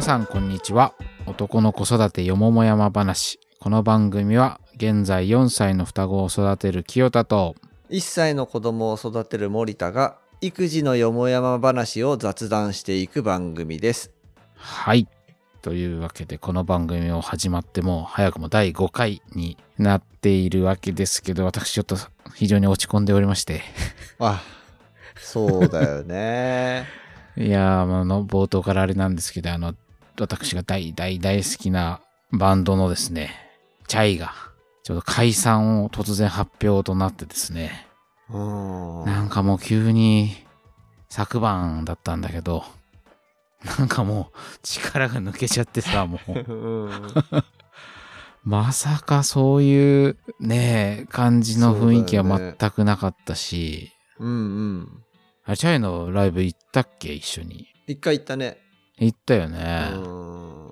皆さんこんにちは男の子育てよもも山話この番組は現在4歳の双子を育てる清田と1歳の子供を育てる森田が育児のよもやま話を雑談していく番組です。はいというわけでこの番組を始まってもう早くも第5回になっているわけですけど私ちょっと非常に落ち込んでおりましてあ、そうだよね。いやー、まああの、冒頭からあれなんですけど、あの、私が大大大好きなバンドのですね、チャイが、ちょっと解散を突然発表となってですね、うん。なんかもう急に昨晩だったんだけど、なんかもう力が抜けちゃってさ、もう、うんまさかそういうね、感じの雰囲気は全くなかったし、うんうん。あれ、チャイのライブ行ったっけ？一緒に。一回行ったね。行ったよね。うん。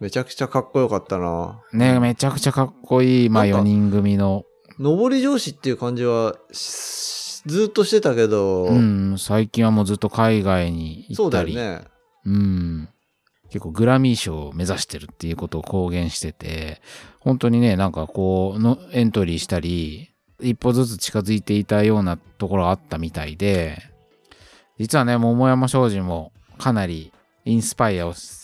めちゃくちゃかっこよかったな。ねめちゃくちゃかっこいい、まあなんか4人組の。上り上司っていう感じはしずっとしてたけど、うん、最近はもうずっと海外にそうだよ行ったり。ね。うん。結構グラミー賞を目指してるっていうことを公言してて、本当にね、なんかこうの、エントリーしたり、一歩ずつ近づいていたようなところがあったみたいで、実はね、桃山商事もかなりインスパイアをし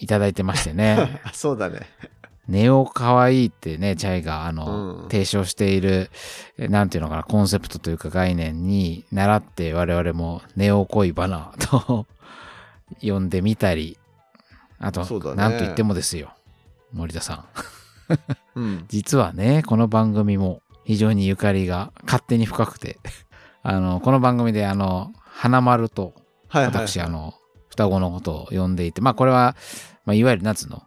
いただいてましてね。そうだね。ネオかわいいってね、チャイが、あの、うん提唱している、えなんていうのかな、コンセプトというか概念に習って我々もネオ恋バナと 呼んでみたり、あと、ねなんと言ってもですよ、森田さん。うん。実はね、この番組も非常にゆかりが勝手に深くて、あの、この番組であの、花丸と。私、あの、双子のことを呼んでいて、まあこれは、まあいわゆる夏の、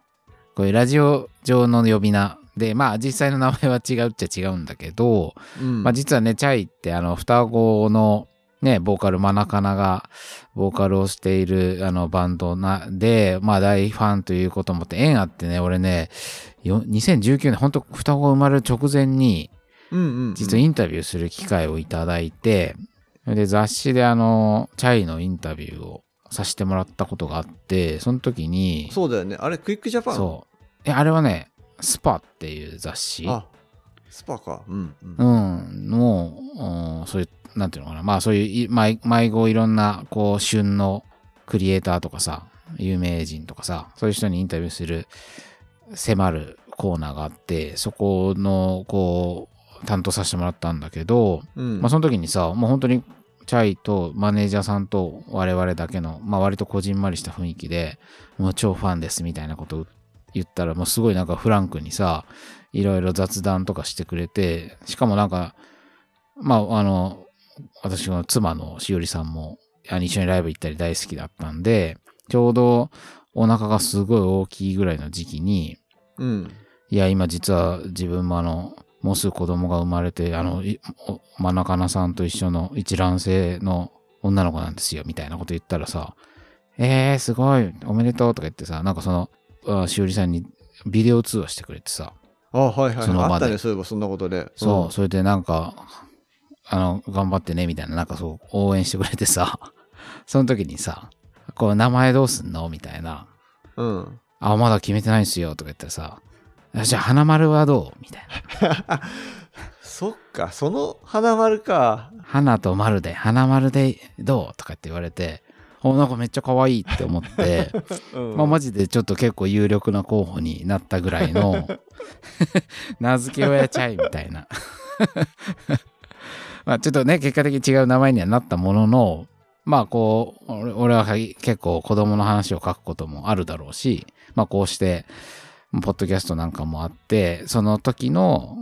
こういうラジオ上の呼び名で、まあ実際の名前は違うっちゃ違うんだけど、うん、まあ実はね、チャイってあの、双子のね、ボーカルマナカナがボーカルをしているあのバンドな、で、まあ大ファンということもあって、縁あってね、俺ね、よ2019年、本当双子が生まれる直前に、実はインタビューする機会をいただいて、で、雑誌であの、チャイのインタビューをさせてもらったことがあって、その時に、そうだよね。あれ、 Quick Japan？そう。え、あれはね、 SPA っていう雑誌。あ、 SPA か。うん、うん。うん、の、うんそういう、なんていうのかな。まあそういうい、毎号いろんな、こう、旬のクリエイターとかさ、有名人とかさ、そういう人にインタビューする、迫るコーナーがあって、そこの、こう、担当させてもらったんだけど、うんまあその時にさ、もう本当に、チャイとマネージャーさんと我々だけの、まあ割とこじんまりした雰囲気で、もう超ファンですみたいなことを言ったら、もうすごいなんかフランクにさ、いろいろ雑談とかしてくれて、しかもなんか、まああの、私の妻のしおりさんも、一緒にライブ行ったり大好きだったんで、ちょうどお腹がすごい大きいぐらいの時期に、うん。いや、今実は自分もあの、もうすぐ子供が生まれて、あの、いおマナカナさんと一緒の一卵性の女の子なんですよ、みたいなこと言ったらさ、えー、すごい、おめでとうとか言ってさ、なんかその、あしおりさんにビデオ通話してくれてさ、あ、はいはい。その場であったね、そういえばそんなことで。そう、それでなんか、あの、頑張ってね、みたいな、なんかそう、応援してくれてさ、その時にさ、こう、名前どうすんの？みたいな。うん。うん。あ、まだ決めてないんすよ、とか言ったらさ、あじゃあ、花丸はどう？みたいな。そっか、その花丸か。花と丸で、花丸でどう？とかって言われて、お、なんかめっちゃ可愛いって思って、うんまあマジでちょっと結構有力な候補になったぐらいの、名付け親チャイみたいな。まあちょっとね、結果的に違う名前にはなったものの、まあこう、俺俺は結構子供の話を書くこともあるだろうし、まあこうして、ポッドキャストなんかもあって、その時の、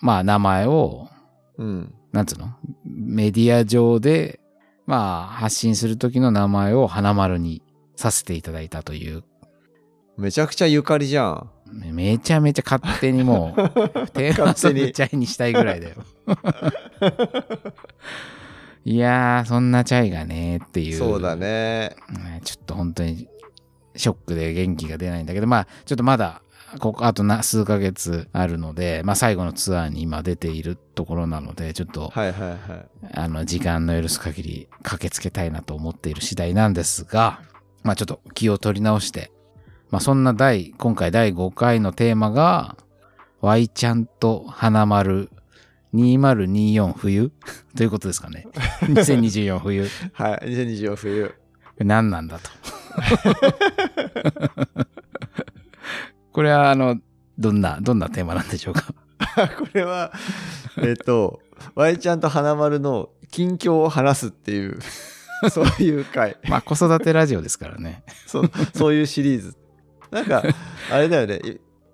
まあ名前を、うん。なんつうの？メディア上で、まあ、発信する時の名前を花丸にさせていただいたという、めちゃくちゃゆかりじゃん。めちゃめちゃ勝手にもう、テーマソングチャイにしたいぐらいだよ。いやー、そんなチャイがね、っていう。そうだね。ねちょっと本当に、ショックで元気が出ないんだけど、まあ、ちょっとまだ、ここ、あとな、数ヶ月あるので、まあ、最後のツアーに今出ているところなので、ちょっと、はいはいはい。あの、時間の許す限り駆けつけたいなと思っている次第なんですが、まあちょっと気を取り直して、まあそんな第、今回第5回のテーマが、Y ちゃんと花丸2024冬？ということですかね。2024冬。はい。2024冬。何なんだと。これはあの、どんな、どんなテーマなんでしょうか？これは、えっと、Y ちゃんと花丸の近況を話すっていう、そういう回。まあ子育てラジオですからね。そう、そういうシリーズ。なんか、あれだよね。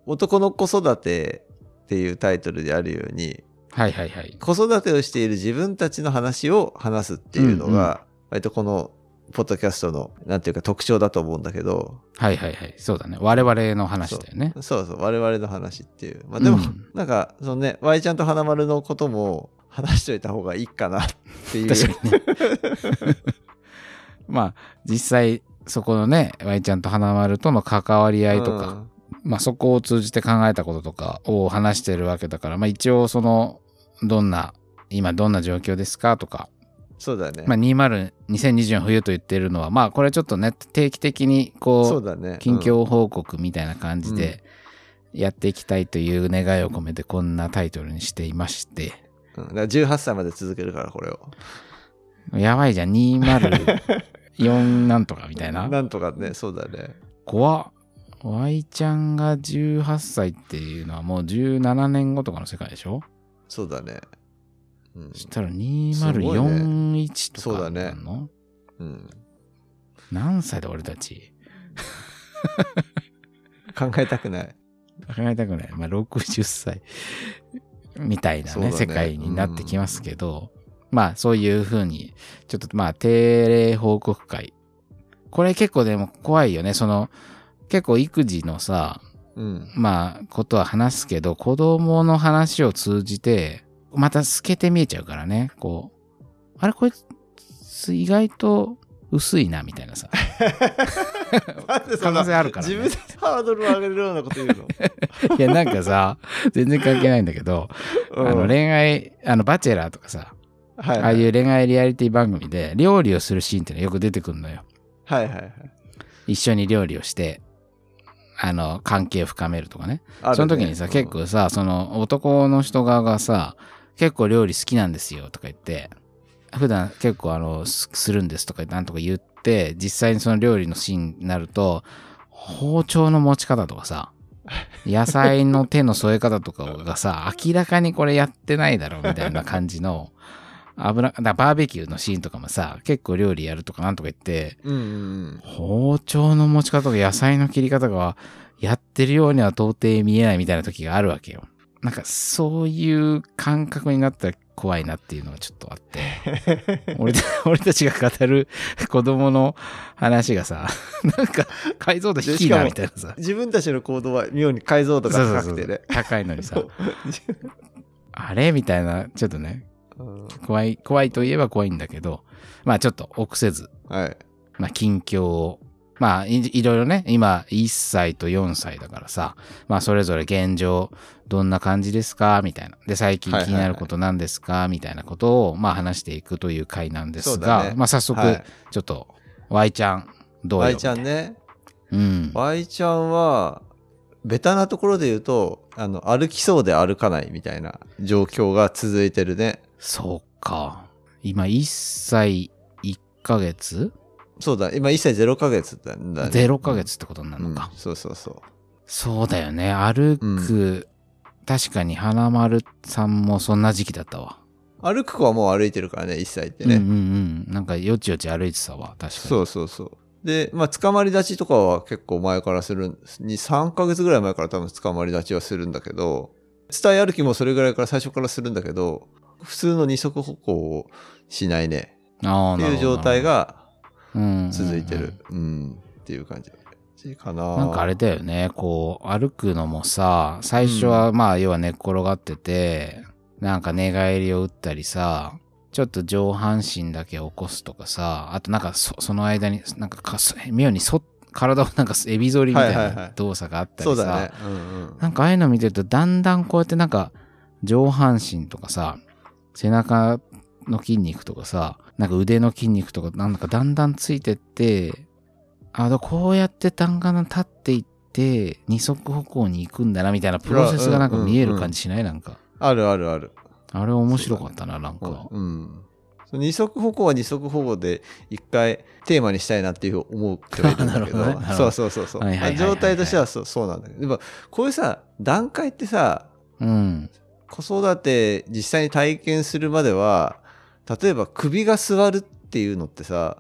男の子育てっていうタイトルであるように、はいはいはい。子育てをしている自分たちの話を話すっていうのが、割とこの、ポッドキャストの、なんていうか特徴だと思うんだけど、はいはいはい。そうだね。我々の話だよね。そうそう、我々の話っていう。まあでも、うんなんか、そのね、Y ちゃんと花丸のことも話しといた方がいいかなっていう。確かにね。まあ、実際、そこのね、Y ちゃんと花丸との関わり合いとか、うんまあそこを通じて考えたこととかを話してるわけだから、まあ一応その、どんな、今どんな状況ですかとか、そうだね。まあ20、2024冬と言ってるのは、まあこれちょっとね、定期的にこう、そうだね。近況報告みたいな感じでやっていきたいという願いを込めてこんなタイトルにしていまして、うん。うんだから18歳まで続けるから、これを。やばいじゃん、204なんとかみたいな。なんとかね、そうだね。怖っ。Y ちゃんが18歳っていうのはもう17年後とかの世界でしょ？そうだね。うんそ。したらすごい2041とかそうだねなんの、うん、何歳だ俺たち？考えたくない。考えたくない。まあ60歳みたいなねね世界になってきますけど、まあそういうふうに、ちょっとまあ定例報告会。これ結構でも怖いよね。その、結構育児のさ、うん。まあ、ことは話すけど、子供の話を通じて、また透けて見えちゃうからね。こう、あれこいつ意外と薄いな、みたいなさ。可 なんでそんな能性あるから、ね。自分でハードルを上げるようなこと言うの？いや、なんかさ、全然関係ないんだけど、あのうん恋愛、あの、バチェラーとかさ、はいああいう恋愛リアリティ番組で料理をするシーンってのよく出てくるのよ。はいはいはい。一緒に料理をして、あの、関係を深めるとかね。ねその時にさ、結構さ、その男の人側がさ、結構料理好きなんですよとか言って、普段結構あの、すするんですとかなんとか言って、実際にその料理のシーンになると、包丁の持ち方とかさ、野菜の手の添え方とかがさ、明らかにこれやってないだろうみたいな感じの、油、だバーベキューのシーンとかもさ、結構料理やるとかなんとか言って、うんうん包丁の持ち方とか野菜の切り方がやってるようには到底見えないみたいな時があるわけよ。なんかそういう感覚になったら怖いなっていうのはちょっとあって。俺た俺たちが語る子供の話がさ、なんか解像度低いなみたいなさ。自分たちの行動は妙に解像度が高くてね。高いのにさ、あれみたいな、ちょっとね、うん怖い、怖いといえば怖いんだけど、まあちょっと臆せず、はい。まあ、近況を、まあい、いろいろね、今、1歳と4歳だからさ、まあ、それぞれ現状、どんな感じですか？みたいな。で、最近気になることなんですか？みたいなことを、まあ、話していくという回なんですが、ねまあ、早速、はいちょっと、Y ちゃん、どうよ？Y ちゃんね。うん。Y ちゃんは、ベタなところで言うと、あの、歩きそうで歩かないみたいな状況が続いてるね。そうか。今、1歳1ヶ月？そうだ、今1歳0ヶ月だね。?0 ヶ月ってことになるうんのか。そうそうそう。そうだよね。歩く、確かに花丸さんもそんな時期だったわ。歩く子はもう歩いてるからね、1歳ってね。うんうんうん。なんかよちよち歩いてたわ、確かに。そうそうそう。で、まあ、捕まり立ちとかは結構前からするんです。に3ヶ月ぐらい前から多分捕まり立ちはするんだけど、伝え歩きもそれぐらいから最初からするんだけど、普通の二足歩行をしないね。ああ、っていう状態がが続いてる。うん。っていう感じかな。なんかあれだよね、こう、歩くのもさ、最初はまあ、要は寝っ転がってて、なんか寝返りを打ったりさ、ちょっと上半身だけ起こすとかさ、あとなんかそその間に、なんかかそ妙にそ体をなんかエビ反りみたいない動作があったりさ、そうだね。うんうん。なんかああいうの見てると、だんだんこうやってなんか、上半身とかさ、背中の筋肉とかさ、なんか腕の筋肉とか、なんかだんだんついてって、あの、こうやって弾丸立っていって、二足歩行に行くんだな、みたいなプロセスがなんか見える感じしない？なんか。あるあるある。あれ面白かったな、なんか。うん。二足歩行は二足歩行で一回テーマにしたいなっていう思う人がいるんだけど ねそうそうそうそう、状態としてはそうそうなんだけどでもこういうさ段階ってさうん。子育て実際に体験するまでは例えば首が座るっていうのってさ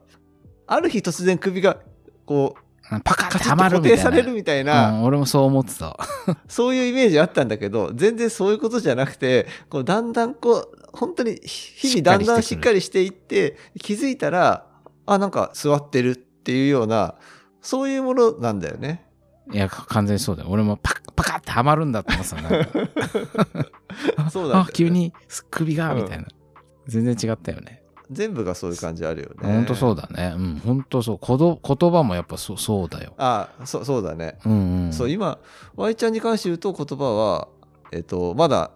ある日突然首がこうパカッてはまと固定さるみたいな。れるみたいな、うん、俺もそう思ってた。そういうイメージあったんだけど、全然そういうことじゃなくて、こうだんだんこう、本当に日々だんだんしっかりしていって、気づいたら、あ、なんか座ってるっていうような、そういうものなんだよね。いや、か完全にそうだよ。俺もパカパカってはまるんだって思ってた。そうだよねあ、急に首が、うんみたいな。全然違ったよね。全部がそういう感じあるよね。ほんとそうだね。うん、ほんとそう。言葉もやっぱそうそうだよ。あ、そそうだね。うんうん。そう、今、Y ちゃんに関して言うと言葉は、えっと、まだ、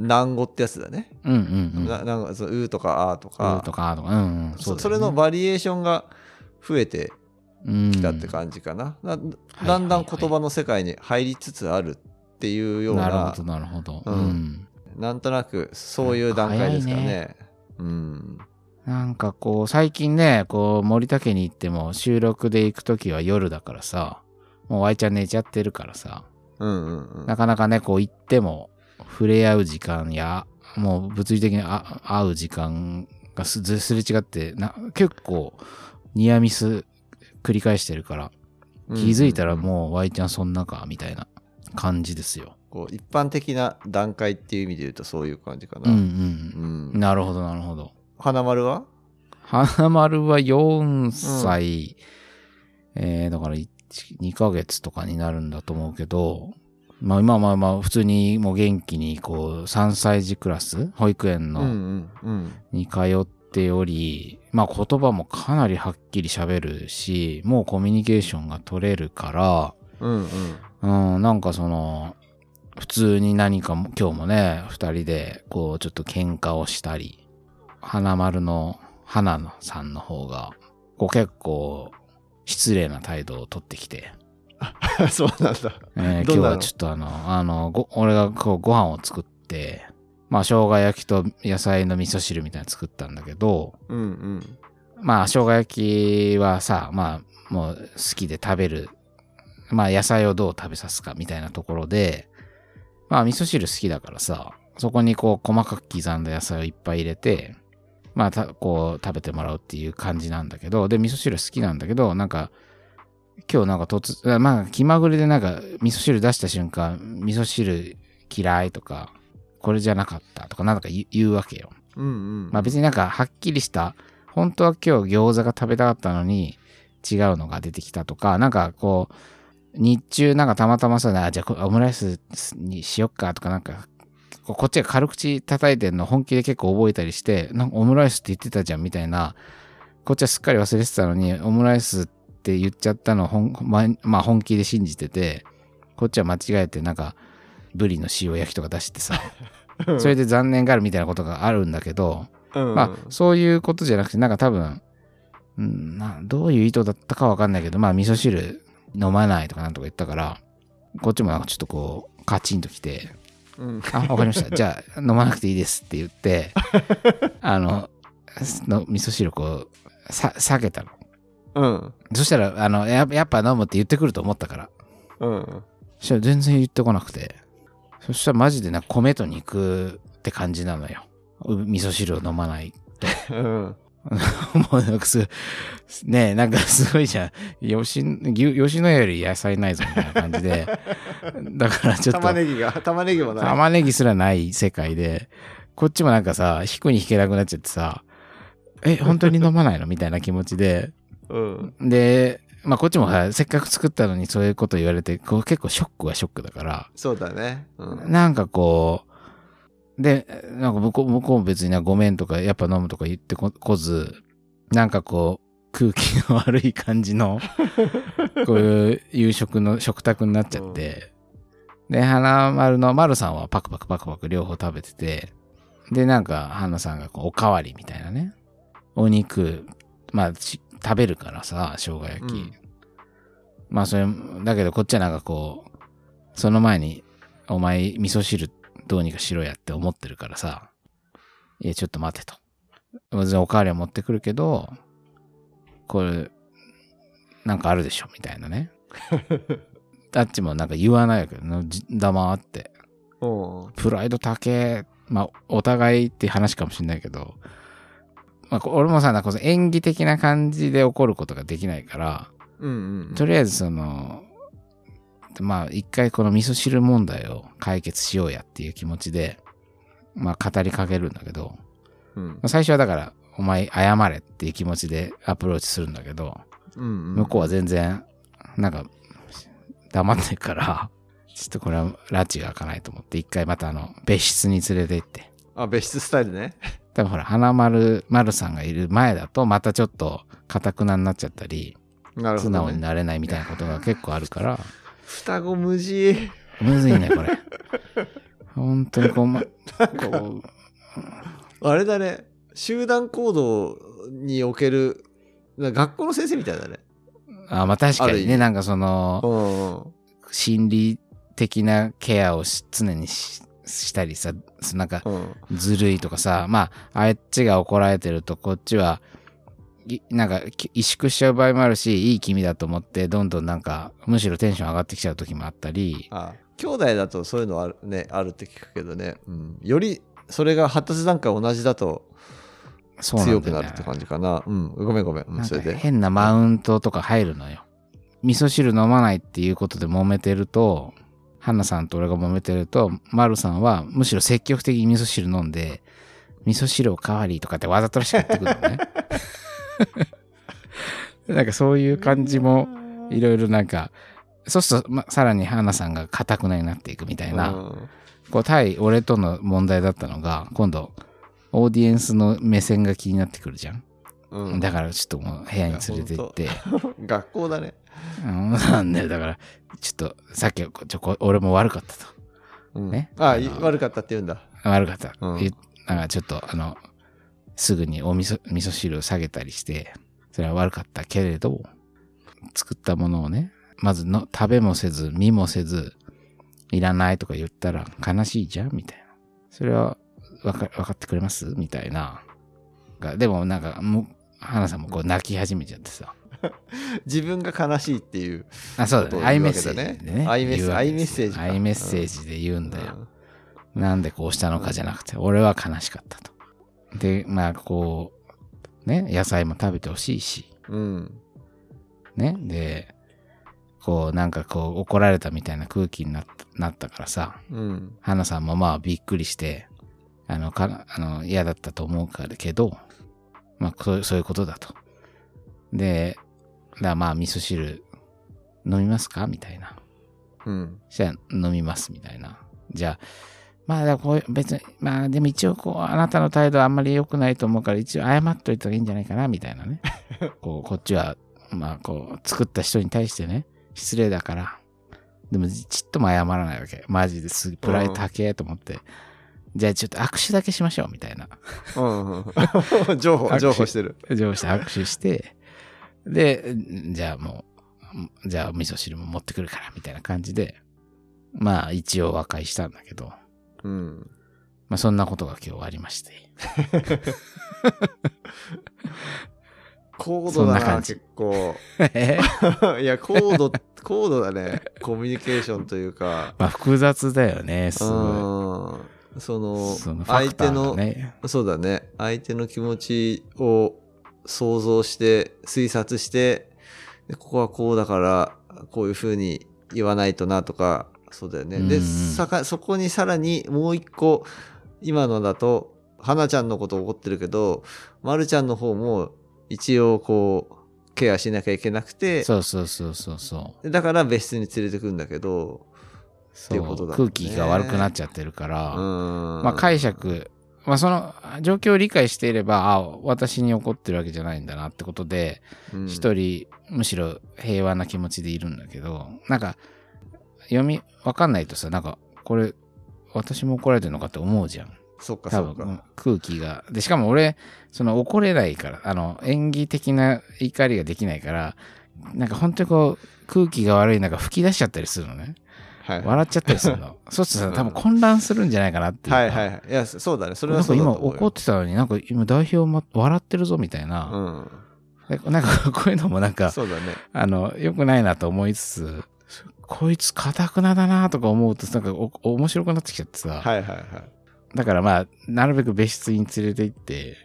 難語ってやつだね。うんうんうん。ななんかそうとかあーとうか、とかあとか、うんうん。そねそれのバリエーションが増えてうんきたって感じかな。なはいだんだん言葉の世界に入りつつあるっていうような、なるほど、なるほど。ううんん。なんとなくそういう段階ですかね。うん。なんかこう、最近ね、こう、森田家に行っても収録で行くときは夜だからさ、もう Y ちゃん寝ちゃってるからさ、うんうんうん。なかなかね、こう行っても触れ合う時間や、もう物理的にあ会う時間がすずすれ違ってな、結構ニアミス繰り返してるから、気づいたらもう Y ちゃんそんなか、みたいな感じですよ。こう一般的な段階っていう意味で言うとそういう感じかな。うんうん。うんなるほど、なるほど。花丸は？花丸は4歳、えー、だから1 2ヶ月とかになるんだと思うけど、まあまあまあ普通にもう元気にこう3歳児クラス、保育園のうんうんうん。に通っており、まあ言葉もかなりはっきり喋るし、もうコミュニケーションが取れるから、うんうん。うん、なんかその、普通に何かも、今日もね、二人で、こう、ちょっと喧嘩をしたり、花丸の花野さんの方が、こう結構、失礼な態度を取ってきて、そうなんだ。えー今日はちょっとあの、あの、ご俺がこうご飯を作って、まあ、生姜焼きと野菜の味噌汁みたいなの作ったんだけど、うんうん。まあ、生姜焼きはさ、まあ、もう好きで食べる。まあ、野菜をどう食べさすかみたいなところで、まあ、味噌汁好きだからさ、そこにこう、細かく刻んだ野菜をいっぱい入れて、まあ、たこう、食べてもらうっていう感じなんだけど、で、味噌汁好きなんだけど、なんか、今日なんか突、まあ、気まぐれでなんか、味噌汁出した瞬間、味噌汁嫌いとか、これじゃなかったとか、なんだか言う言うわけよ。うんうん。まあ別になんかはっきりした、本当は今日餃子が食べたかったのに違うのが出てきたとか、なんかこう、日中なんかたまたまさ、あじゃあこオムライスにしよっかとかなんか、ここっちが軽口叩いてんの本気で結構覚えたりして、なんかオムライスって言ってたじゃんみたいな、こっちはすっかり忘れてたのに、オムライスって言っちゃったのを本、ままあ本気で信じてて、こっちは間違えてなんか、ブリの塩焼きとか出してさ、それで残念があるみたいなことがあるんだけど、まあ、そういうことじゃなくて、なんか多分、うん、などういう意図だったかわかんないけど、まあ、味噌汁飲まないとかなんとか言ったから、こっちもなんかちょっとこう、カチンときて、うん、あ、わかりました。じゃあ、飲まなくていいですって言って、あの、の味噌汁こう、さ、下げたの。うん。そしたら、あの、ややっぱ飲むって言ってくると思ったから。うん。そしたら全然言ってこなくて。そしたらマジでな、米と肉って感じなのよ。う味噌汁を飲まない うん。もうなんかす、ねえ、なんかすごいじゃん。吉牛吉野家より野菜ないぞみたいな感じで。だからちょっと、玉ねぎが、玉ねぎもない。玉ねぎすらない世界で、こっちもなんかさ、引くに引けなくなっちゃってさ、え、本当に飲まないの？みたいな気持ちで。うん。で、まあこっちもさ、せっかく作ったのにそういうこと言われて、こう結構ショックはショックだから、そうだね。うん。なんかこう、で、なんか向こう、向こうも別になごめんとか、やっぱ飲むとか言ってここず、なんかこう、空気の悪い感じの、こういう夕食の食卓になっちゃって、で、花丸の丸さんはパクパクパクパク両方食べてて、で、なんか花さんがこうおかわりみたいなね、お肉、まあ、し食べるからさ、生姜焼き。うん。まあそれ、だけどこっちはなんかこう、その前に、お前味噌汁どうにかしろやって思ってるからさ、いや、ちょっと待てと。別におかわりは持ってくるけど、これ、なんかあるでしょ、みたいなね。あっちもなんか言わないわけど、じ黙って。うん。プライド高え。まあ、お互いって話かもしれないけど、まあ、こ俺もさ、なんか演技的な感じで怒ることができないから、うんうん。とりあえずその、まあ、一回この味噌汁問題を解決しようやっていう気持ちで、まあ、語りかけるんだけど、うんまあ最初はだから、お前謝れっていう気持ちでアプローチするんだけど、うんうん。向こうは全然、なんか、黙ってるから、ちょっとこれは拉致が開かないと思って、一回またあの、別室に連れて行って。あ、別室スタイルね。多分ほら、花丸、丸さんがいる前だと、またちょっと、かたくなになっちゃったり、素直にね。なれないみたいなことが結構あるから、双子無事。むずいね、これ。本当にこう、ま、こあれだね。集団行動における、学校の先生みたいだね。う、あまあ確かにね、なんかその。心理的なケアをし常にししたりさ、そなんか、うん。ずるいとかさ、まあ、あっちが怒られてると、こっちは、いなんか、き萎縮しちゃう場合もあるし、いい気味だと思って、どんどんなんか、むしろテンション上がってきちゃう時もあったり、あ兄弟だとそういうのあるね、あるって聞くけどね。うん。より、それが発達段階同じだと強くなるって感じかな。うん。ごめんごめん。うんそれで。変なマウントとか入るのよ。味噌汁飲まないっていうことで揉めてると、花さんと俺が揉めてると、丸さんはむしろ積極的に味噌汁飲んで、味噌汁おかわりとかってわざとらしく言ってくるのね。なんかそういう感じもいろいろなんか、そうすると、ま、さらに花さんが固くなになっていくみたいな、うんこう対俺との問題だったのが、今度、オーディエンスの目線が気になってくるじゃん。うん。だからちょっともう部屋に連れて行って、学校だね。うんなんだよ、だから、ちょっと、さっきちょこ俺も悪かったと。うんねああの悪かったって言うんだ。悪かった。うん言なんかちょっと、あの、すぐにお味噌味噌汁を下げたりして、それは悪かったけれど、作ったものをね、まずの食べもせず、見もせず、いらないとか言ったら悲しいじゃんみたいな。それはわか分かってくれます？みたいな。がでもなんか、もう、花さんもこう泣き始めちゃってさ。自分が悲しいっていう。あ、そうだね。アイメッセージでね。アイメッセ言うわけですアイメッセージかアイメッセージで言うんだよ。うんなんでこうしたのかじゃなくて、俺は悲しかったと。で、まあ、こう、ね、野菜も食べてほしいし、うん。ね。で、こう、なんかこう、怒られたみたいな空気になったなったからさ、うん。花さんもまあびっくりして、あの、かあの嫌だったと思うからけど、まあそうそういうことだと。で、だまあ味噌汁飲みますか？みたいな。うん。じゃあ飲みますみたいな。じゃあ、まあこういう別に、まあでも一応こう、あなたの態度はあんまり良くないと思うから一応謝っといた方がいいんじゃないかなみたいなね。こう、こっちは、まあこう、作った人に対してね、失礼だから。でもちっとも謝らないわけ。マジですプライド高えと思って。じゃあちょっと握手だけしましょうみたいな。うんうん。情報、情報してる。上司と握手して、で、じゃあもう、じゃあお味噌汁も持ってくるからみたいな感じで、まあ一応和解したんだけど、うん。まあそんなことが今日ありまして。高度だな、な結構。え？いや、高度、高度だね。コミュニケーションというか。まあ複雑だよね、すうごん。そのい。その相手の、がね。そうだね。相手の気持ちを想像して、推察して、でここはこうだから、こういうふうに言わないとなとか、そうだよね。で、さかそこにさらにもう一個、今のだと、花ちゃんのこと怒ってるけど、まるちゃんの方も一応こう、ケアしなきゃいけなくて、そうそうそうそうそう。だから別室に連れてくんだけど、そういうことだね空気が悪くなっちゃってるから、うん。まあ解釈、まあその状況を理解していれば、あ私に怒ってるわけじゃないんだなってことで、うん一人、むしろ平和な気持ちでいるんだけど、なんか、読み、わかんないとさ、なんか、これ、私も怒られてるのかって思うじゃん。そっか多そっか。分、空気が。で、しかも俺、その怒れないから、あの、演技的な怒りができないから、なんか本当にこう、空気が悪い中吹き出しちゃったりするのね。はい。笑っちゃったりするの。そうするとさ、多分混乱するんじゃないかなっていうか。はいはいはい。いや、そうだね。それはそうだと思うよ。怒ってたのになんか今代表ま笑ってるぞみたいな。うん。でなんかこういうのもなんか、そうだね。あの、良くないなと思いつつ、こいつかたくなだなとか思うと、なんかお面白くなってきちゃってさ。はいはいはい。だからまあ、なるべく別室に連れて行って、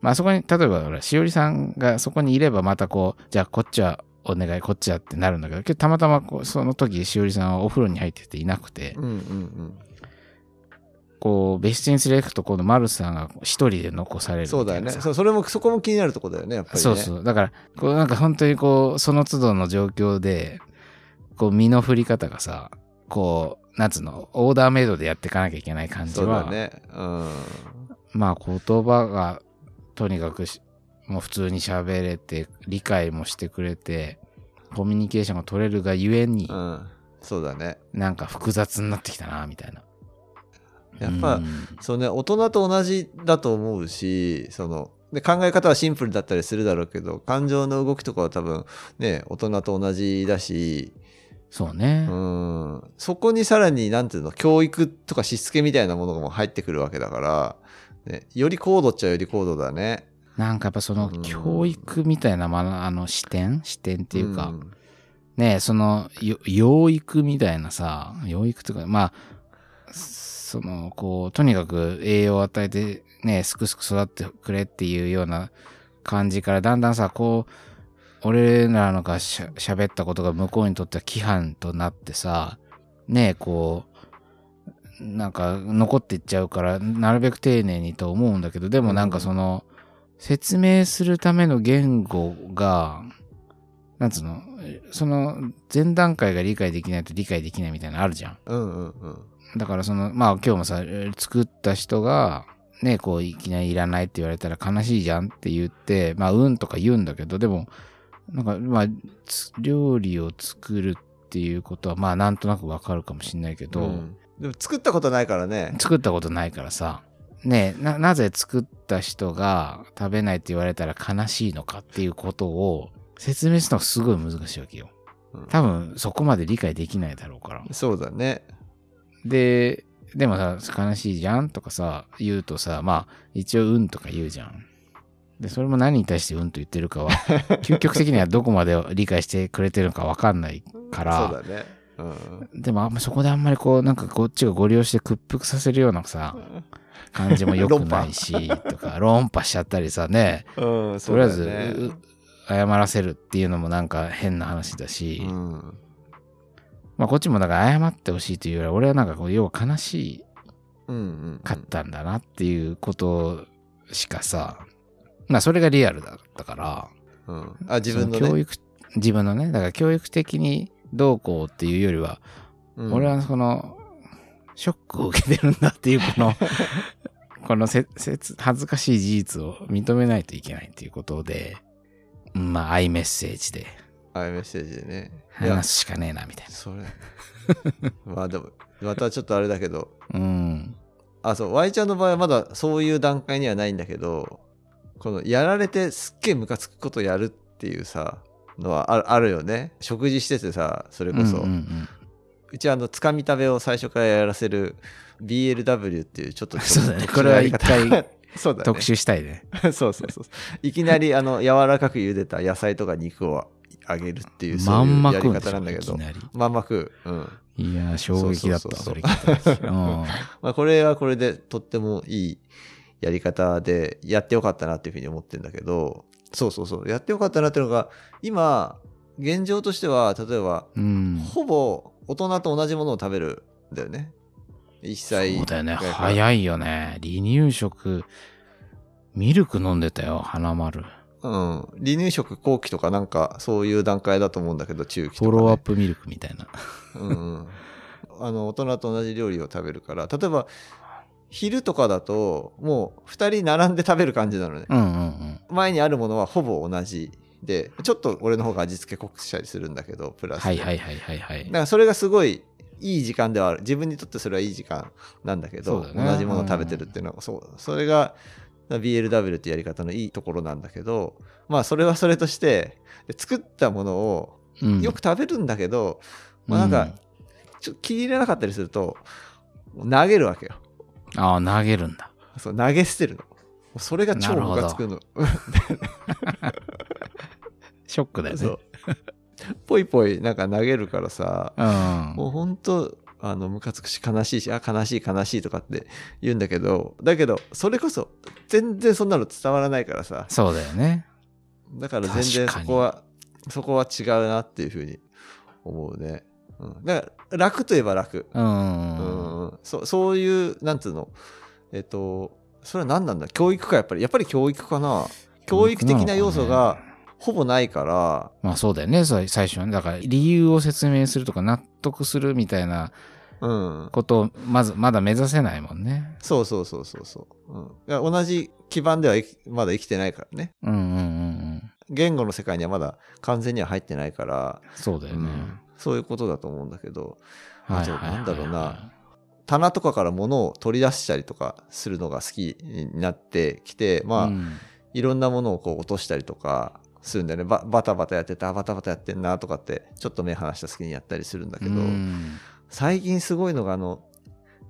まあそこに、例えばほら、しおりさんがそこにいればまたこう、じゃあこっちはお願い、こっちはってなるんだけど、けどたまたまこうその時しおりさんはお風呂に入ってていなくて、うんうんうん。こう、別室に連れてくと、このマルさんが一人で残されるそうだよね。そうそれも、そこも気になるとこだよね、やっぱりね。そうそう。だから、こうなんか本当にこう、その都度の状況で、こう、身の振り方がさ、こう、なんつうの、オーダーメイドでやっていかなきゃいけない感じそうは、だね。うん。まあ言葉がとにかくしもう普通に喋れて、理解もしてくれて、コミュニケーションが取れるがゆえにう、ん。そうだね。なんか複雑になってきたな、みたいな。やっぱうんそうね、大人と同じだと思うし、その、で考え方はシンプルだったりするだろうけど、感情の動きとかは多分ね、大人と同じだし、そうね。うん、そこにさらに、なんていうの、教育とかしつけみたいなものも入ってくるわけだから、ね、より高度っちゃより高度だね。なんかやっぱそのうん。教育みたいな、まあ、あの視点？視点っていうか、ん。ねその、よ養育みたいなさ、養育とか、まあ、その、こう、とにかく栄養を与えて、ね、すくすく育ってくれっていうような感じから、だんだんさ、こう、俺らのがしゃ喋ったことが向こうにとっては規範となってさ、ねこう、なんか残っていっちゃうから、なるべく丁寧にと思うんだけど、でもなんかその、説明するための言語が、なんつうの、その前段階が理解できないと理解できないみたいなのあるじゃん。うんうんうん。だからその、まあ今日もさ、作った人が、ね、こういきなりいらないって言われたら悲しいじゃんって言って、まあうんとか言うんだけど、でも、なんかまあ、つ料理を作るっていうことはまあなんとなくわかるかもしんないけど、うんでも作ったことないからね。作ったことないからさ、ねな、なぜ作った人が食べないって言われたら悲しいのかっていうことを説明するのがすごい難しいわけようん。多分そこまで理解できないだろうから。そうだね。で、でもさ、悲しいじゃんとかさ、言うとさ、まあ、一応うんとか言うじゃん。で、それも何に対してうんと言ってるかは、究極的にはどこまで理解してくれてるのかわかんないから、そうだね。うん。でもあんまそこであんまりこう、なんかこっちがご利用して屈服させるようなさ、感じも良くないし、とか、論破しちゃったりさね、うん、とりあえず、謝らせるっていうのもなんか変な話だし、うん。まあこっちもだから謝ってほしいというよりは、俺はなんかこう、要は悲しうんうん。かったんだなっていうことしかさ、まあそれがリアルだったから、うん。あ、自分のね。そ教育、自分のね、だから教育的にどうこうっていうよりは、うん俺はその、ショックを受けてるんだっていう、この、このせせつ恥ずかしい事実を認めないといけないっていうことで、まあ、アイメッセージであメッセージでね。話すしかねえな、みたいそれ。まあでも、またちょっとあれだけど、な。うん。あ、そう、Y ちゃんの場合はまだそういう段階にはないんだけど、このやられてすっげえムカつくことやるっていうさ、のはあるあるよね。食事しててさ、それこそ。うんうんうんうちはあの、つかみ食べを最初からやらせる BLW っていうちょっと そうだねこれは一回 そうだね。特集したいね。そうそうそう。いきなりあの、柔らかく茹でた野菜とか肉をあげるっていう、そまうんいうやり方なんだけど。まんま食う。うん。いやー、衝撃だったわ、それ聞いた時。うんまあ、これはこれでとってもいいやり方でやってよかったなっていうふうに思ってるんだけど、そうそうそう、やってよかったなっていうのが、今、現状としては、例えば、うん。ほぼ大人と同じものを食べるんだよね。1歳そうだよね。早いよね。離乳食、ミルク飲んでたよ、花丸。うん。離乳食後期とかなんかそういう段階だと思うんだけど、中期とか、ね。フォローアップミルクみたいな。うんうん。あの、大人と同じ料理を食べるから、例えば、昼とかだと、もう2人並んで食べる感じなのね。うんうんうん。前にあるものはほぼ同じで、ちょっと俺の方が味付け濃くしたりするんだけど、プラスで。はいはいはいはいはいだか。らそれがすごいいい時間ではある。自分にとってそれはいい時間なんだけど、ね同じものを食べてるっていうのは、そう、それが BLW ってやり方のいいところなんだけど、まあそれはそれとして、で作ったものをうんよく食べるんだけど、まあなんか、ちょっと気に入らなかったりすると、投げるわけよ。うんああ、投げるんだ。そう投げ捨てるの。それが超ムカつくの。ショックだよね。そう。ぽいぽいなんか投げるからさ、うん。もうほんと、あの、ムカつくし悲しいし、あ、悲しい悲しいとかって言うんだけど、だけど、それこそ全然そんなの伝わらないからさ、そうだよね。だから全然そこは、そこは違うなっていうふうに思うね。うん、だから楽といえば楽。う。うんん、そそういう、なんつうの、えっと、それは何なんだ？教育か、やっぱり。やっぱり教育かな。教育的な要素がほぼないから、まあそうだよね、最初はね。だから理由を説明するとか納得するみたいなうん。ことをまずまだ目指せないもんね。そうそうそうそうそう。うん、同じ基盤ではまだ生きてないからね。うんうんうんうん。言語の世界にはまだ完全には入ってないから、そうだよね。うんそういうことだと思うんだけど、あとなんだろうな。棚とかから物を取り出したりとかするのが好きになってきて、まあ、うんいろんなものをこう落としたりとかするんだよね。ババタバタやってて、あ、バタバタやってんなとかって、ちょっと目離した隙にやったりするんだけど、うん最近すごいのが、あの、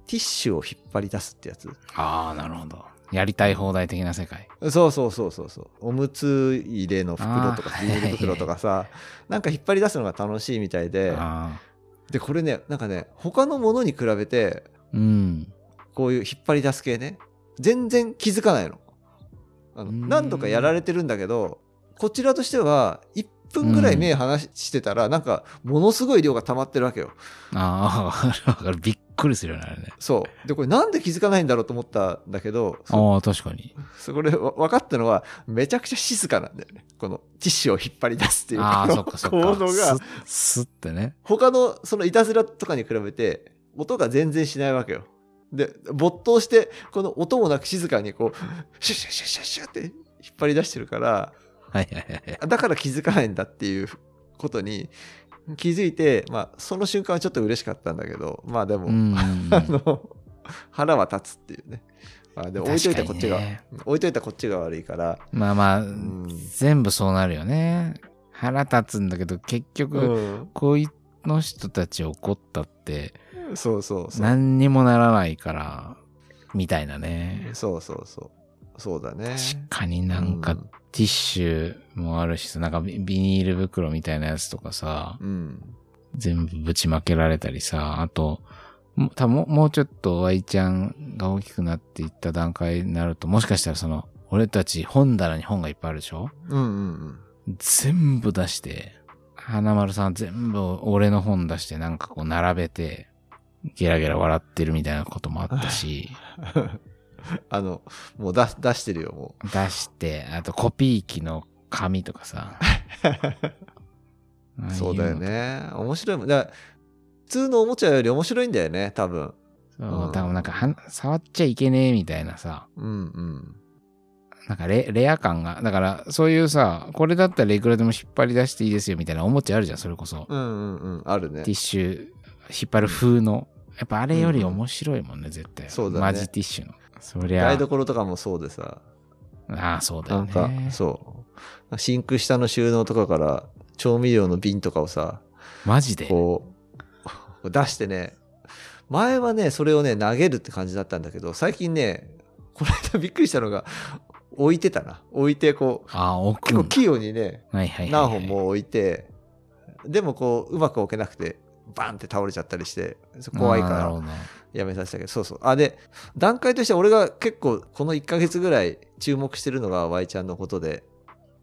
ティッシュを引っ張り出すってやつ。ああ、なるほど。やりたい放題的な世界。そうそうそうそうそう。おむつ入れの袋とか、ビニール袋とかさ、なんか引っ張り出すのが楽しいみたいで、あで、これね、なんかね、他のものに比べて、ーうん。こういう引っ張り出す系ね、全然気づかないの。あのうん何度かやられてるんだけど、こちらとしては、1分ぐらい目離してたら、なんか、ものすごい量が溜まってるわけよ。ああ、わかるわかる。びっくりするよね、あれね。そう。で、これなんで気づかないんだろうと思ったんだけど、そああ、確かに。そこでわ分かったのは、めちゃくちゃ静かなんだよね。このティッシュを引っ張り出すっていうああ、このそっかそっ行か。動が、すすってね。他のそのいたずらとかに比べて、音が全然しないわけよ。で、没頭して、この音もなく静かにこう、シュッシュッシュッシュッシュッって引っ張り出してるから、はいはいはいはい。だから気づかないんだっていうことに気づいて、まあ、その瞬間はちょっと嬉しかったんだけど、まあでも、あの、腹は立つっていうね。まあでも置いといたこっちが、ね置いといたこっちが悪いから、まあまあ、ん全部そうなるよね。腹立つんだけど、結局、うん、こういうの人たち怒ったって、そうそうそう。何にもならないから、みたいなね。そうそうそう。そうだね。確かになんか、うティッシュもあるしさ、なんかビビニール袋みたいなやつとかさ、うん。全部ぶちまけられたりさ、あと、も多分ももうちょっと Y ちゃんが大きくなっていった段階になると、もしかしたらその、俺たち本棚に本がいっぱいあるでしょ？うんうん全部出して、花丸さん全部俺の本出してなんかこう並べて、ゲラゲラ笑ってるみたいなこともあったし、うん。あの、もう出出してるよ、も出して、あとコピー機の紙とかさ。う。そうだよ。ね。面白いもん。だ普通のおもちゃより面白いんだよね、多分。そうう、ん多分なんかは触っちゃいけねえみたいなさ。うんうん。なんかレレア感が。だからそういうさ、これだったらいくらでも引っ張り出していいですよみたいなおもちゃあるじゃん、それこそ。うんうんうん。あるねティッ。シュ引っ張る風の。やっぱあれより面白いもんね、絶対。そうだねマジティッシュの。そりゃ台。所とかもそうでさ、ああ、そうだよなんか、ね。そう。シンク下の収納とかから調味料の瓶とかをさ、マジで？こう、出してね、前はね、それをね、投げるって感じだったんだけど、最近ね、この間びっくりしたのが、置いてたな。置いて、こう、ああ、奥結構器用にね、はいはいはいはい。何本も置いて、でもこう、うまく置けなくて、バンって倒れちゃったりして、怖いからあーなるほどやめさせたけど、そうそう。あ、で、段階としては俺が結構この1ヶ月ぐらい注目してるのが Y ちゃんのことで、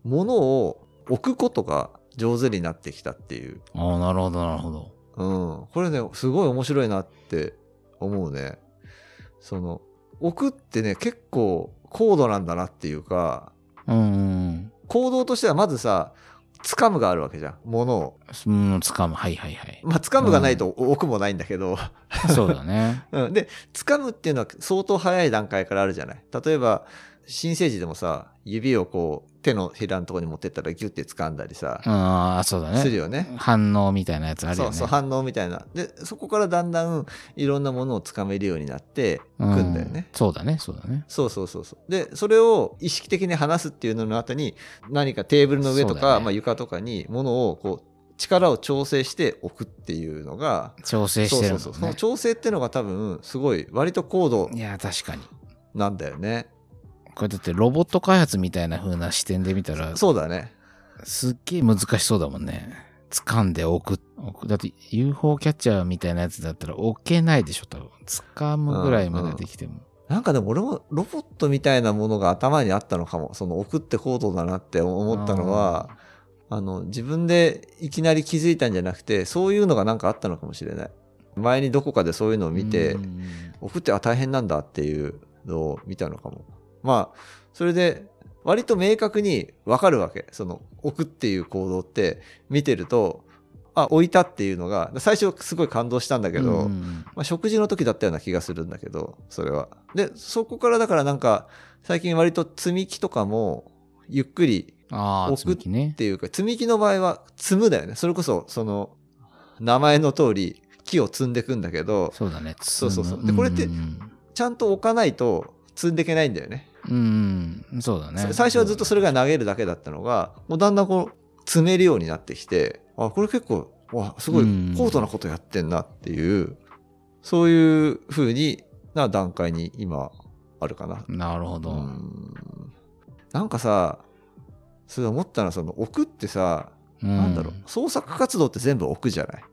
物を置くことが上手になってきたっていう。ああ、なるほど、なるほど。うん。これね、すごい面白いなって思うね。その、置くってね、結構高度なんだなっていうか、うんうん行動としてはまずさ、掴むがあるわけじゃん。物を。うん。うん、掴む。はいはいはい。まあ、掴むがないと置くもないんだけど、そうだね。うん、で、掴むっていうのは相当早い段階からあるじゃない。例えば、新生児でもさ、指をこう、手のひらのところに持ってったらギュッて掴んだりさ、ああ、そうだね。するよね。反応みたいなやつあるよね。そうそう、反応みたいな。で、そこからだんだんいろんなものを掴めるようになっていくんだよね。うんそうだね、そうだね。そうそうそうそう。で、それを意識的に離すっていうのの後に、何かテーブルの上とか、ねまあ床とかに物をこう、力を調整して置くっていうのが、調整してるもんそうそうそう。そのね。調整っていうのが多分、すごい、割と高度いや、確かに。なんだよね。これだってロボット開発みたいな風な視点で見たら、そうだね。すっげえ難しそうだもんね。掴んで置く。置くだって UFO キャッチャーみたいなやつだったら置けないでしょ、多分。掴むぐらいまでできても。なんかでも俺もロボットみたいなものが頭にあったのかも。その置くって高度だなって思ったのは、あの、自分でいきなり気づいたんじゃなくて、そういうのがなんかあったのかもしれない。前にどこかでそういうのを見てう、ん置くってあ大変なんだっていうのを見たのかも。まあ、それで、割と明確にわかるわけ。その、置くっていう行動って見てると、あ、置いたっていうのが、最初すごい感動したんだけど、うんまあ、食事の時だったような気がするんだけど、それは。で、そこからだからなんか、最近割と積み木とかも、ゆっくり置くっ。ていうか、積み木の場合は積むだよね。それこそ、その、名前の通り、木を積んでいくんだけど、そうだね。そうそうそうでこれってうんちゃんと置かないと積んでいけないんだよね。うん、うんそうだね。最初はずっとそれが投げるだけだったのが、もうだんだんこう、積めるようになってきて、あ、これ結構、わ、すごいうん高度なことやってんなっていう、そういう風にな段階に今あるかな。なるほど。うんなんかさ、それ思ったのは、その置くってさ、うなんだろう、創作活動って全部置くじゃない？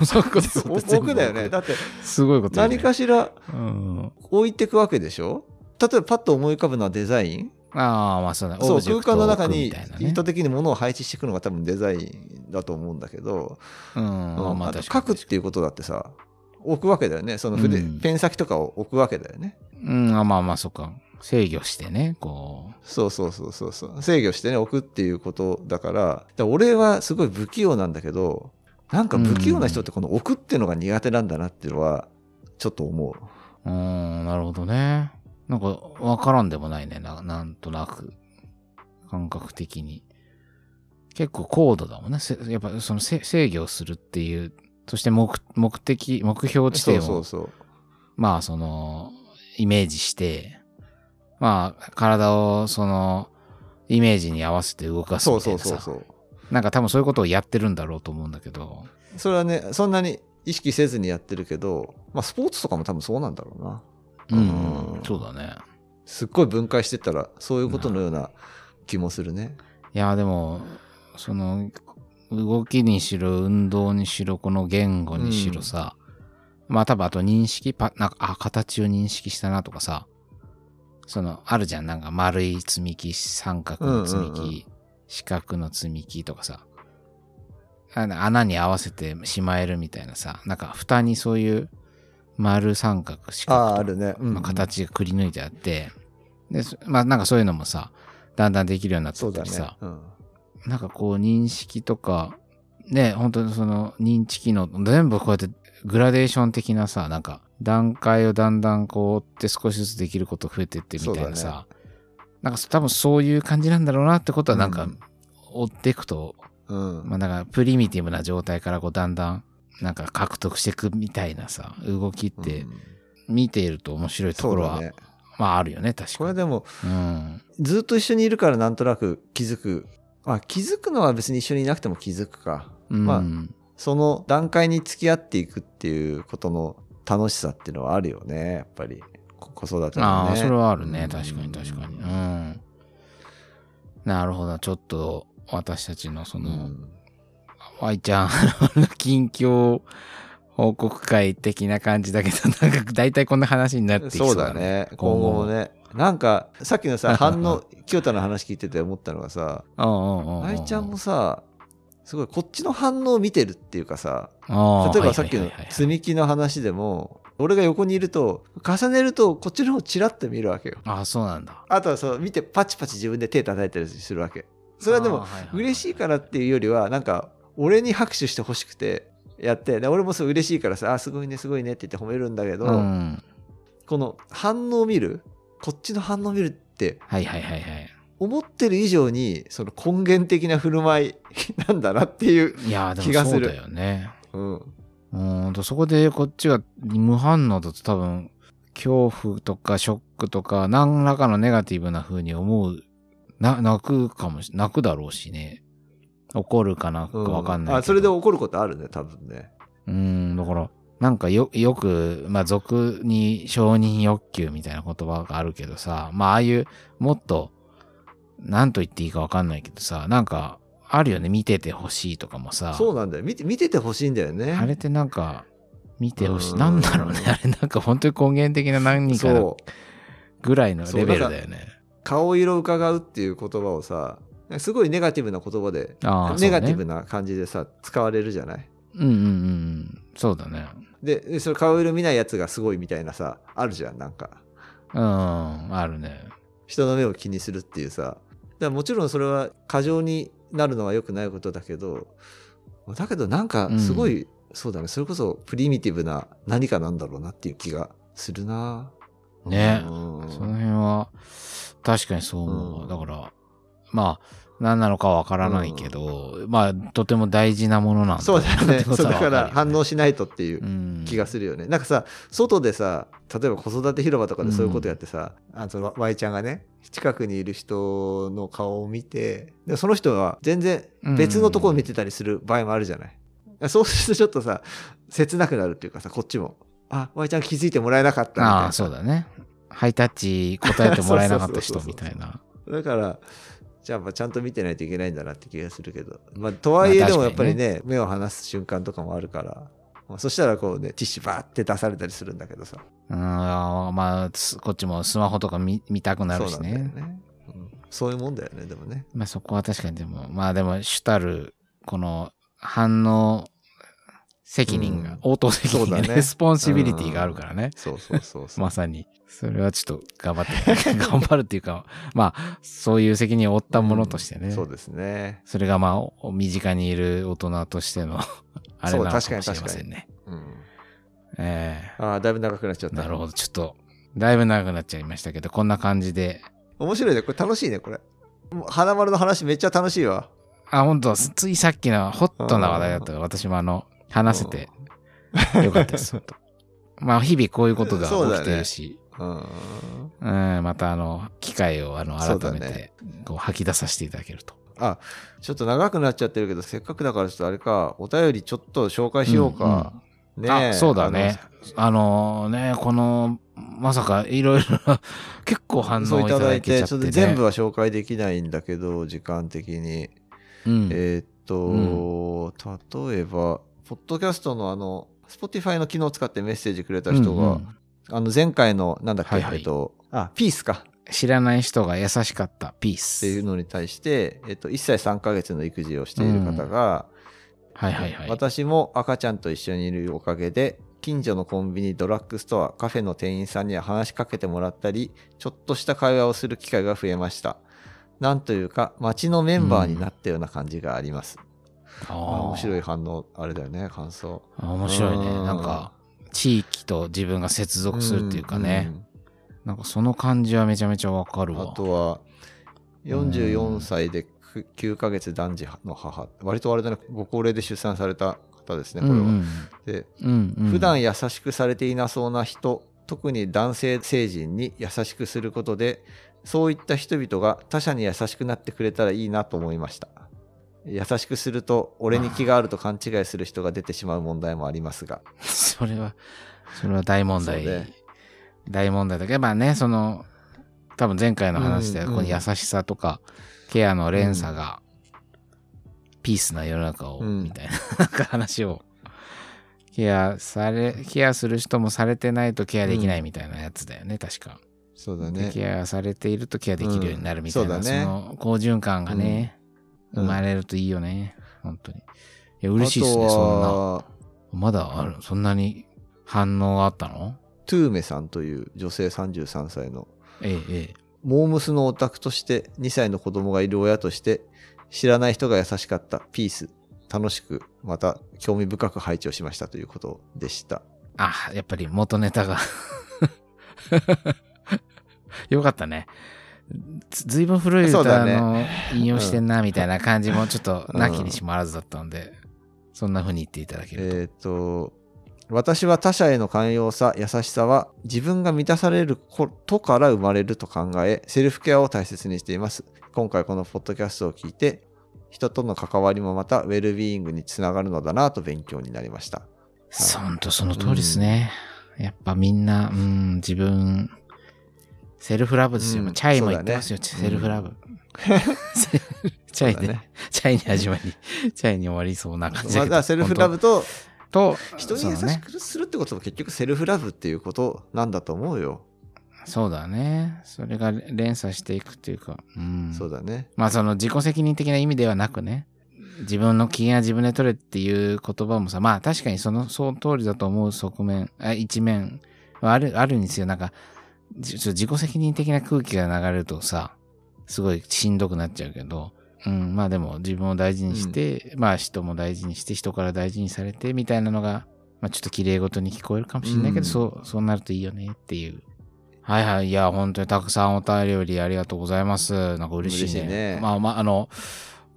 う。そういうことそう置くだよね。だってすごいことね何かしらうん。置いてくわけでしょ？例えばパッと思い浮かぶのはデザイン？ああ、まあそうだね。そう空間の中に意図的に物を配置していくのが多分デザインだと思うんだけど、うん。うんまあ。書くっていうことだってさ置くわけだよねその筆、うんペン先とかを置くわけだよねうん、あまあまあそっか。制御してね、こそうそうそうそうそう制御してね置くっていうことだから俺はすごい不器用なんだけどなんか不器用な人ってこの置くっていうのが苦手なんだなっていうのはちょっと思うう。うん、なるほどね。なんか、わからんでもないね。ななんとなく。感覚的に。結構高度だもんね。せやっぱそのせ制御するっていう、そして目目的、目標地そう点をそうそうまあその、イメージして、まあ体をその、イメージに合わせて動かすそうみたいなさ。そうそうそうなんか多分そういうことをやってるんだろうと思うんだけど。それはねそんなに意識せずにやってるけど、まあ、スポーツとかも多分そうなんだろうなうん、うん。そうだね。すっごい分解してったらそういうことのような気もするね。いや、でも、その、動きにしろ、運動にしろ、この言語にしろさ、まあ多分あと認識パ、なんか、あ、形を認識したなとかさ、その、あるじゃん、なんか丸い積み木、三角の積み木、うんうんう四角の積み木とかさ、穴に合わせてしまえるみたいなさ、なんか蓋にそういう丸三角四角とああ、あるね。うんまあ、形がくり抜いてあって、で、そまあなんかそういうのもさ、だんだんできるようになってそうだねったりさ、。うんなんかこう認識とか、ね、本当にその認知機能、全部こうやってグラデーション的なさ、なんか段階をだんだんこう追って少しずつできること増えてってみたいなさ、なんか多分そういう感じなんだろうなってことはなんかうん追っていくと、うん。まあなんかプリミティブな状態からこうだんだんなんか獲得していくみたいなさ、動きってうん見ていると面白いところは。まああるよね、確かに。これでも、うん。ずっと一緒にいるからなんとなく気づく。あ、気づくのは別に一緒にいなくても気づくか。うん。まあその段階に付き合っていくっていうことの楽しさっていうのはあるよね、やっぱり。こ子育てのね。ああ、それはあるね。うん確かに確かに。うん。なるほど。ちょっと私たちのそうの、ん。ワイちゃんの近況報告会的な感じだけど、なんか大体こんな話になっていきそそううだね。だね。今後もね。なんか、さっきのさ、反応、清田の話聞いてて思ったのがさ。愛ちゃんもさ、すごいこっちの反応を見てるっていうかさ、例えばさっきの積み木の話でも、俺が横にいると、重ねるとこっちの方チラッと見るわけよ。ああ、そうなんだ。あとはそう、見てパチパチ自分で手叩いたりするわけ。それはでも嬉しいからっていうよりは、なんか、俺に拍手してほしくてやって、で俺もそう嬉しいからさ、あ、すごいね、すごいねって言って褒めるんだけど、うん。この反応を見る、こっちの反応を見るっってはいはいはいはい。思ってる以上にその根源的な振る舞い なんだなっていう、気がするもそうだよね。うん、うーんと、そこでこっちが無反応だと多分、恐怖とかショックとか、何らかのネガティブな風に思う、な、泣くかもし、泣くだろうしね。怒るか泣くかわかんないけど。あそれで怒ることあるね多分ね。うーん、だから、なんかよ、よく、まあ、俗に承認欲求みたいな言葉があるけどさ、まあ、ああいう、もっと、なんと言っていいかわかんないけどさ、なんか、あるよね、見ててほしいとかもさ、そうなんだよ。見て見ててほしいんだよね。あれってなんか、見てほしい。うん。なんだろうね、あれ。なんか本当に根源的な何かそう。ぐらいのレベルだよね。顔色を伺うっていう言葉をさすごいネガティブな言葉でネガティブな感じでさ使われるじゃない？うんうんうん。うん。そうだね。ででそれ顔色見ないやつがすごいみたいなさあるじゃんなんか。うん、あるね。人の目を気にするっていうさ。だもちろんそれは過剰になるのは良くないことだけどだけどなんかすごい、そうだね。それこそプリミティブな何かなんだろうなっていう気がするな。ね。うん。その辺は、確かにそう思うわ。うん。だから、まあ、何なのかわからないけど、まあ、とても大事なものなんだそうだよね。そうだから反応しないとっていううん。気がするよね、なんかさ外でさ例えば子育て広場とかでそういうことやってさ、あその Y ちゃんがね近くにいる人の顔を見てでその人は全然別のところを見てたりする場合もあるじゃない、そうするとちょっとさ切なくなるっていうかさこっちも。あ Y ちゃん気づいてもらえなかったみたいな。ああ、そうだね。ハイタッチ答えてもらえなかった人みたいな。だからじゃあまあちゃんと見てないといけないんだなって気がするけど、まあ、とはいえまあでもやっぱりね目を離す瞬間とかもあるから、まあ、そしたらこうねティッシュバーって出されたりするんだけどさ。うん、まあ、すこっちもスマホとか見見たくなるしそうね。ね、うん。そういうもんだよねでもね。まあそこは確かにでも、まあでも主たる、この反応責任が、うん。応答責任がね、 responsibility があるからね。そうそうそうそう。まさに。それはちょっと頑張って、頑張るっていうか、まあ、そういう責任を負ったものとしてね。そうですね。それがまあ、お身近にいる大人としての、あれなのかもしれませんね。うん。えああだいぶ長くなっちゃった。えなるほど。ちょっと、だいぶ長くなっちゃいましたけど、こんな感じで。面白いね。これ楽しいねこれ。花丸の話めっちゃ楽しいわ。あ、本当。ついさっきのホットな話題だったから、私もあの、話せてよかったです。まあ、日々こういうことが起きてるし、うん。うん、またあの、機会をあの、改めて、こう吐き出させていただけると。あちょっと長くなっちゃってるけどせっかくだからちょっとあれかお便りちょっと紹介しようか、ねえ。あ、そうだね。あのね、この、まさかいろいろな 結構反応いただだいてちょっと。全部は紹介できないんだけど時間的に、うん、えーっと、例えばポッドキャストのあの Spotify の機能を使ってメッセージくれた人が、うんうんあの前回のなんだっけ、はいはい。えっとあピースか。知らない人が優しかった。ピース。っていうのに対して、えっと、1歳3ヶ月の育児をしている方が、はいはいはい。私も赤ちゃんと一緒にいるおかげで近所のコンビニドラッグストアカフェの店員さんには話しかけてもらったりちょっとした会話をする機会が増えました。なんというか街のメンバーになったような感じがあります、ああ面白い。い反応あれだよね感想。あ面白いね。うん。なんか、地域と自分が接続するっていうかね。うんなんかその感じはめちゃめちゃわかるあわ。とは44歳で9ヶ月男児の母。割とあれだねご高齢で出産された方ですねこれは、うんでうん。うんうん。普段優しくされていなそうな人特に男性成人に優しくすることでそういった人々が他者に優しくなってくれたらいいなと思いました優しくすると俺に気があると勘違いする人が出てしまう問題もありますが。それは、それは大問題。ね。大問題だけど、まあね、その、多分前回の話で、この優しさとか、ケアの連鎖が、ピースな世の中を、うん。みたいな、なんか話を、ケアされ、ケアする人もされてないとケアできないみたいなやつだよね、確か。そうだね。でケアされているとケアできるようになるみたいな、その好循環がね、うん生まれるといいよね。本当に。いや、嬉しいですね、そんな。はまだある、そんなに反応があったの？トゥーメさんという女性33歳のええ、ええ。モームスのオタクとして2歳の子供がいる親として知らない人が優しかったピース楽しくまた興味深く配置をしましたということでしたあ、やっぱり元ネタが。よかったね。ずずいぶん古い歌だねの引用してんなみたいな感じもちょっとなきにしもあらずだったので、そんな風に言っていただけると。えっ、と、私は他者への寛容さ、優しさは自分が満たされることから生まれると考え、セルフケアを大切にしています。今回このポッドキャストを聞いて、人との関わりもまたウェルビーイングにつながるのだなと勉強になりました。そんとその通りですね。やっぱみんな、うん、自分、 self-love ですよ。うんチャイも言ってますよ、ね self-love。CHAI で、ねチャイに始まり、チャイに終わりそうな感じだけど。まあ、 self-love とと、人に優し。くするってことも結局 self-love っていうことなんだと思うよ。そうだね。それが連鎖していくっていうか、うん。そうだね。まあその自己責任的な意味ではなくね、自分の機嫌は自分で取れっていう言葉もさ、まあ確かにその、その通りだと思う側面、あ一面はある、あるんですよ。なんか、自己責任的な空気が流れるとさ、すごいしんどくなっちゃうけど、うん、まあでも自分を大事にして、まあ人も大事にして、人から大事にされてみたいなのが、まあちょっと綺麗事に聞こえるかもしれないけど、うんそう、そうなるといいよねっていう。はいはい。いや、本当にたくさんお便りありがとうございます。なんか嬉しいね。いねまあまあ、あの、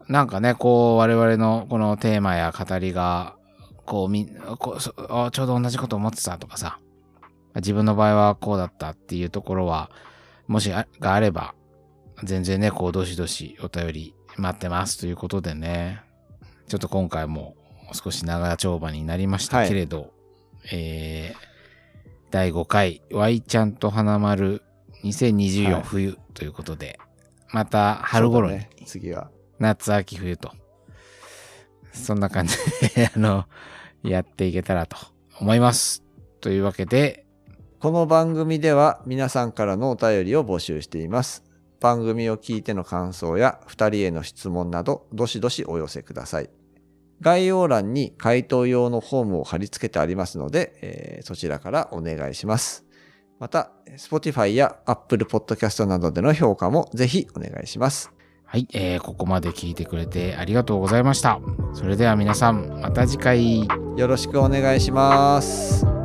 なんかね、こう、我々のこのテーマや語りが、こう、みこうそあちょうど同じこと思ってたとかさ、自分の場合はこうだったっていうところは、もしあがあれば、全然ね、こう、どしどしお便り待ってますということでね、ちょっと今回も少し長丁場になりましたけれど、えー、第5回、Y ちゃんと花丸2024はい冬ということで、また春頃に、ね、次は。夏、秋、冬と、そんな感じで、あの、やっていけたらと思います。というわけで、この番組では皆さんからのお便りを募集しています。番組を聞いての感想や2人への質問など、どしどしお寄せください。概要欄に回答用のフォームを貼り付けてありますので、えーそちらからお願いします。また、Spotify や Apple Podcast などでの評価もぜひお願いします。はい、えーここまで聞いてくれてありがとうございました。それでは皆さん、また次回。よろしくお願いします。